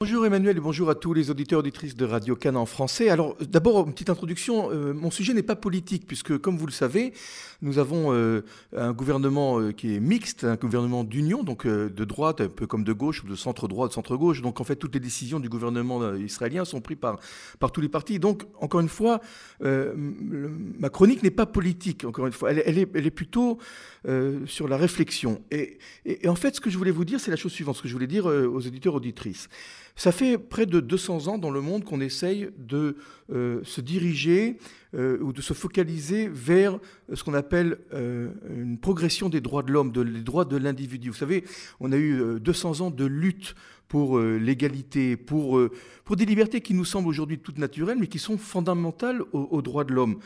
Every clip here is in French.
Bonjour Emmanuel et bonjour à tous les auditeurs auditrices de Radio Cannes en français. Alors d'abord, une petite introduction. Euh, mon sujet n'est pas politique puisque, comme vous le savez, nous avons euh, un gouvernement euh, qui est mixte, un gouvernement d'union, donc de droite, un peu comme de gauche, de centre-droit, de centre-gauche. Donc en fait, toutes les décisions du gouvernement israélien sont prises par, par tous les partis. Donc, encore une fois, ma chronique n'est pas politique, encore une fois. Elle, est, plutôt sur la réflexion. Et, et, en fait, ce que je voulais vous dire, c'est la chose suivante, ce que je voulais dire aux auditeurs auditrices. Ça fait près de 200 ans dans le monde qu'on essaye de euh, se diriger euh, ou de se focaliser vers euh, ce qu'on appelle une progression des droits de l'homme, des droits de l'individu. Vous savez, on a eu 200 ans de lutte pour l'égalité, pour, pour des libertés qui nous semblent aujourd'hui toutes naturelles, mais qui sont fondamentales aux, droits de l'homme.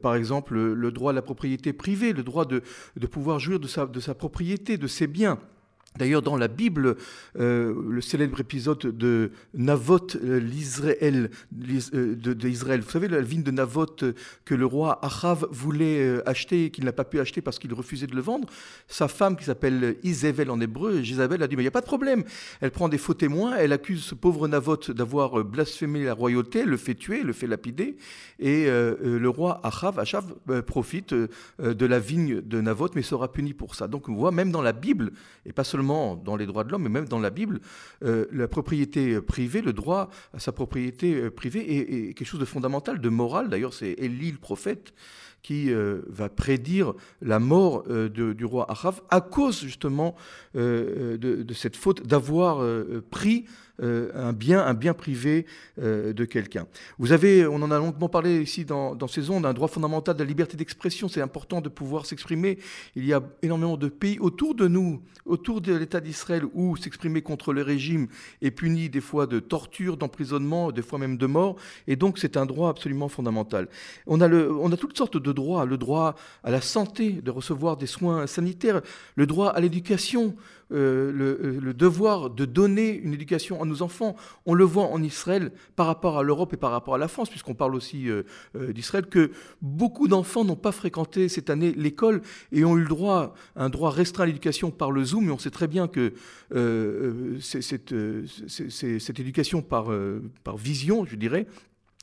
par exemple, le, droit à la propriété privée, le droit de, de pouvoir jouir de sa, de sa propriété, de ses biens. D'ailleurs, dans la Bible, euh, le célèbre épisode de Navot, euh, l'Israël, euh, vous savez, la vigne de Navot que le roi Achav voulait acheter et qu'il n'a pas pu acheter parce qu'il refusait de le vendre, sa femme, qui s'appelle Isabelle en hébreu, Jézabel, a dit, mais il n'y a pas de problème. Elle prend des faux témoins, elle accuse ce pauvre Navot d'avoir blasphémé la royauté, le fait tuer, le fait lapider, et le roi Achav, Achav profite de la vigne de Navot, mais sera puni pour ça. Donc on voit, même dans la Bible, et pas seulement dans les droits de l'homme, mais même dans la Bible, euh, la propriété privée, le droit à sa propriété euh, privée est, quelque chose de fondamental, de moral. D'ailleurs, c'est Élie le prophète qui euh, va prédire la mort du roi Achav à cause justement de, cette faute d'avoir pris euh, un bien, un bien privé euh, de quelqu'un. Vous avez, on en a longuement parlé ici dans, ces ondes, un droit fondamental de la liberté d'expression. C'est important de pouvoir s'exprimer. Il y a énormément de pays autour de nous, autour de l'État d'Israël, où s'exprimer contre le régime est puni des fois de torture, d'emprisonnement, des fois même de mort. Et donc c'est un droit absolument fondamental. On a, le, on a toutes sortes de droits. Le droit à la santé, de recevoir des soins sanitaires, le droit à l'éducation. Euh, euh, le, devoir de donner une éducation à nos enfants. On le voit en Israël par rapport à l'Europe et par rapport à la France, puisqu'on parle aussi euh, d'Israël, que beaucoup d'enfants n'ont pas fréquenté cette année l'école et ont eu le droit, un droit restreint à l'éducation par le Zoom. Et on sait très bien que cette, cette, éducation par vision, je dirais,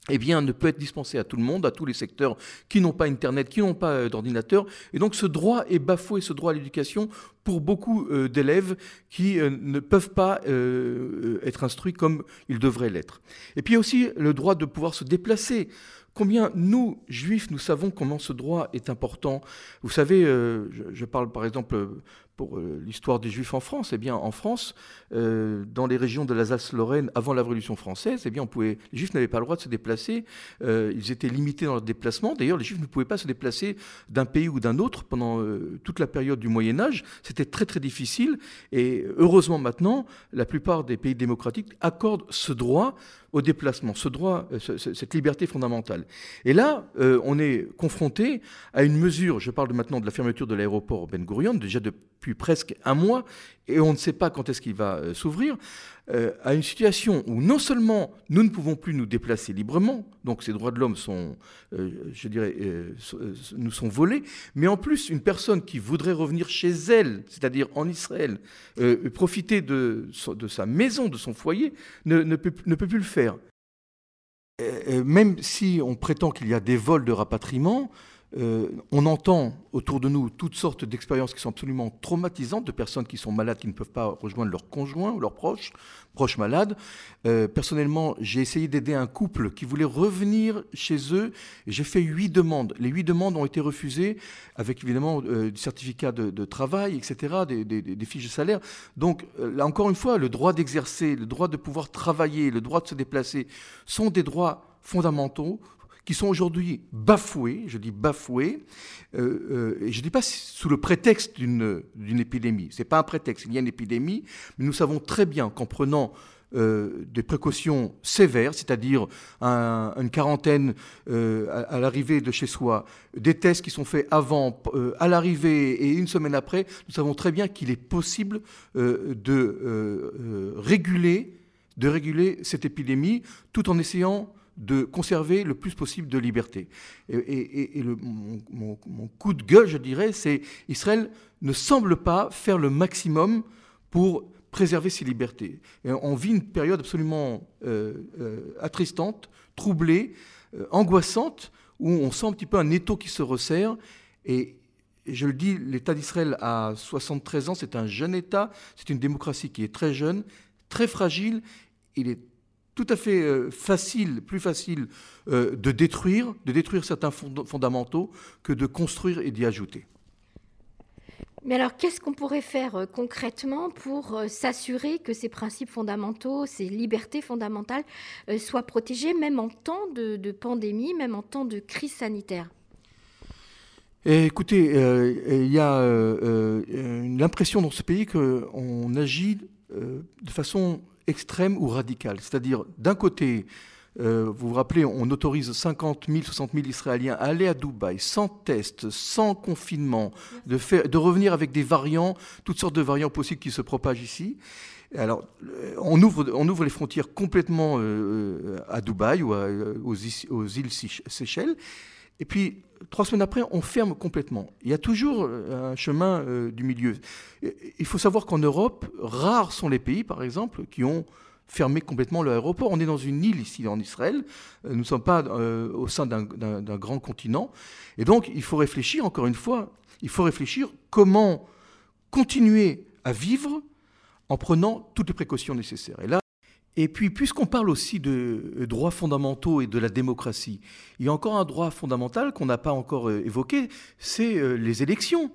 eh bien, ne peut être dispensé à tout le monde, à tous les secteurs qui n'ont pas Internet, qui n'ont pas euh, d'ordinateur. Et donc, ce droit est bafoué, ce droit à l'éducation, pour beaucoup euh, d'élèves qui euh, ne peuvent pas être instruits comme ils devraient l'être. Et puis, il y a aussi le droit de pouvoir se déplacer. Combien nous, juifs, nous savons comment ce droit est important Vous savez, je, parle par exemple pour euh, l'histoire des Juifs en France, eh bien, en France, euh, dans les régions de l'Alsace-Lorraine, avant la Révolution française, eh bien, on pouvait, les Juifs n'avaient pas le droit de se déplacer. Euh, ils étaient limités dans leur déplacement. D'ailleurs, les Juifs ne pouvaient pas se déplacer d'un pays ou d'un autre pendant toute la période du Moyen Âge. C'était très très difficile. Et heureusement maintenant, la plupart des pays démocratiques accordent ce droit au déplacement, ce droit, cette liberté fondamentale. Et là, on est confronté à une mesure. Je parle maintenant de la fermeture de l'aéroport Ben Gurion, déjà de presque un mois, et on ne sait pas quand est-ce qu'il va euh, s'ouvrir, euh, à une situation où non seulement nous ne pouvons plus nous déplacer librement, donc ces droits de l'homme sont, euh, je dirais, nous sont volés, mais en plus une personne qui voudrait revenir chez elle, c'est-à-dire en Israël, profiter de, sa maison, de son foyer, ne peut plus le faire. Même si on prétend qu'il y a des vols de rapatriement, euh, on entend autour de nous toutes sortes d'expériences qui sont absolument traumatisantes, de personnes qui sont malades, qui ne peuvent pas rejoindre leurs conjoints ou leurs proches, proches malades. Euh, personnellement, j'ai essayé d'aider un couple qui voulait revenir chez eux. J'ai fait huit demandes. Les huit demandes ont été refusées, avec évidemment euh, du certificat de, travail, etc., des, fiches de salaire. Donc, là encore une fois, le droit d'exercer, le droit de pouvoir travailler, le droit de se déplacer sont des droits fondamentaux qui sont aujourd'hui bafoués, je dis bafoués, euh, euh, et je ne dis pas sous le prétexte d'une épidémie. Ce n'est pas un prétexte, il y a une épidémie, mais nous savons très bien qu'en prenant euh, des précautions sévères, c'est-à-dire une quarantaine à, l'arrivée de chez soi, des tests qui sont faits avant, à l'arrivée et une semaine après, nous savons très bien qu'il est possible de réguler de réguler cette épidémie tout en essayant de conserver le plus possible de liberté. Et, mon, coup de gueule, je dirais, c'est Israël ne semble pas faire le maximum pour préserver ses libertés. On vit une période absolument attristante, troublée, angoissante, où on sent un petit peu un étau qui se resserre. Et, je le dis, l'État d'Israël a 73 ans, c'est un jeune État, c'est une démocratie qui est très jeune, très fragile. Il est tout à fait euh, facile, plus facile euh, de détruire, de détruire certains fondamentaux que de construire et d'y ajouter. Mais alors, qu'est-ce qu'on pourrait faire euh, concrètement pour s'assurer que ces principes fondamentaux, ces libertés fondamentales soient protégées, même en temps de, pandémie, même en temps de crise sanitaire? Écoutez, il y a l'impression dans ce pays qu'on agit de façon extrême ou radicale. C'est-à-dire, d'un côté, euh, vous vous rappelez, on autorise 50 000, 60 000 Israéliens à aller à Dubaï sans test, sans confinement, de, faire, de revenir avec des variants, toutes sortes de variants possibles qui se propagent ici. Alors, euh, on ouvre, on ouvre les frontières complètement euh, à Dubaï ou aux, îles Seychelles. Et puis, trois semaines après, on ferme complètement. Il y a toujours euh, un chemin euh, du milieu. Il faut savoir qu'en Europe, rares sont les pays, par exemple, qui ont fermé complètement l'aéroport. On est dans une île ici en Israël. Euh, nous ne sommes pas au sein d'un grand continent. Et donc, il faut réfléchir, encore une fois, il faut réfléchir comment continuer à vivre en prenant toutes les précautions nécessaires. Et là, et puis, puisqu'on parle aussi de euh, droits fondamentaux et de la démocratie, il y a encore un droit fondamental qu'on n'a pas encore euh, évoqué, c'est euh, les élections.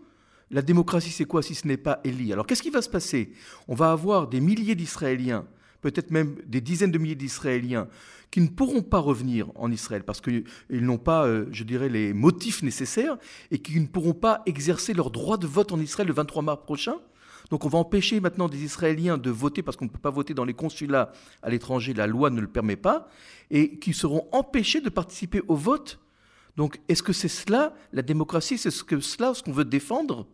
La démocratie, c'est quoi si ce n'est pas élie Alors, qu'est-ce qui va se passer? On va avoir des milliers d'Israéliens, peut-être même des dizaines de milliers d'Israéliens, qui ne pourront pas revenir en Israël parce qu'ils n'ont pas, je dirais, les motifs nécessaires et qui ne pourront pas exercer leur droit de vote en Israël le 23 mars prochain. Donc on va empêcher maintenant des Israéliens de voter parce qu'on ne peut pas voter dans les consulats à l'étranger, la loi ne le permet pas, et qui seront empêchés de participer au vote. Donc est-ce que c'est cela, la démocratie, c'est cela ce qu'on veut défendre?